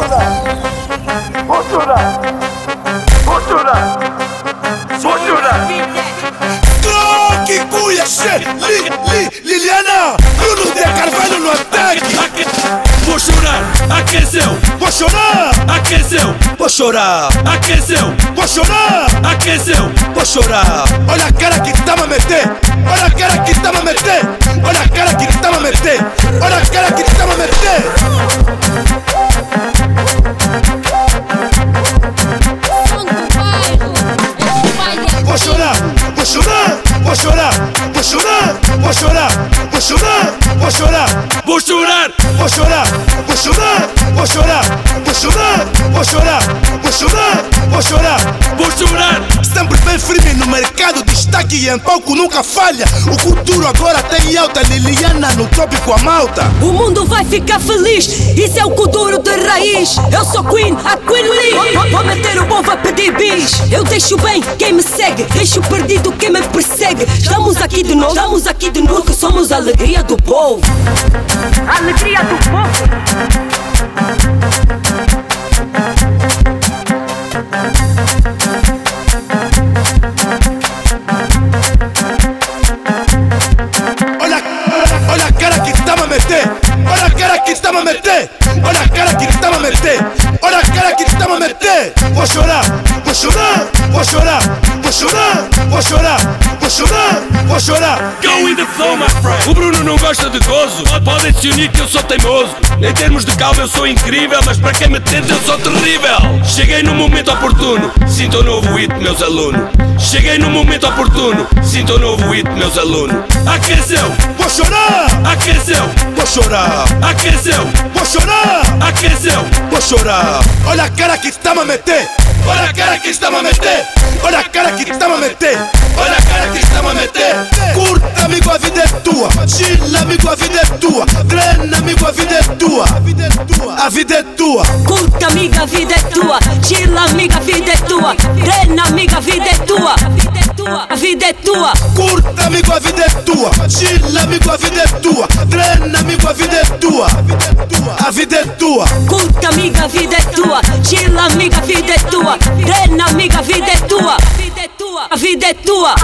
chorar. Vou chorar. Vou chorar. Vou chorar. Troque, cuia, che, li, li, Liliana, Bruno de Carvalho no ataque. Vou chorar, aqueceu, Vou chorar, aqueceu, vou chorar, aqueceu, vou chorar, aqueceu. vou chorar. Olha vou chorar, vou chorar, vou chorar, vou chorar. Vou chorar, Vou chorar, vou chorar, vou chorar, vou chorar, vou chorar, vou chorar, vou chorar. vou chorar. Destaque em palco nunca falha. O futuro agora tem alta, Liliana no tópico a malta. O mundo vai ficar feliz, isso é o Kuduro de raiz. Eu sou Queen, a Queen Lee. Vou- Vou meter o povo a pedir bis. Eu deixo bem quem me segue, deixo perdido quem me persegue. Estamos aqui de novo, estamos aqui de novo, que somos a alegria do povo. Alegria do povo. Que tá a meter, olha a cara que tá a meter, olha a cara que tá a meter. Vou chorar, vou chorar, vou chorar, vou chorar, vou chorar, vou chorar, vou chorar. Go with the flow, my friend. O Bruno não gosta de gozo. Podem se unir que eu sou teimoso. Em termos de calma eu sou incrível, mas para quem me tenta eu sou terrível. Cheguei no momento oportuno, sinto o novo hit, meus alunos. Cheguei no momento oportuno, sinto o novo hit, meus alunos. Aqueceu, Vou chorar, aqueceu, chorar, aqueceu, vou chorar. aqueceu. Vou chorar. Olha a cara que está a meter. Olha a cara que está a meter. Olha a cara que está a meter. Olha a cara que está meter. Curta, amigo, a vida é tua. Chila, amigo, a vida é tua. Treina, amigo, a vida é tua. A vida é tua. É. Curta, amiga, a vida é tua. Chila, amiga, a vida é tua. Treina, amiga, a vida é tua. A vida é tua. Curta, amigo, a vida é tua. Chila, amigo, a vida é tua. Treina, amigo, a vida é tua. A vida é tua. Curta, amiga, a vida é tua. Chila, amiga, a vida é tua. Treina, amiga, a vida é tua. A vida é tua. A vida é tua.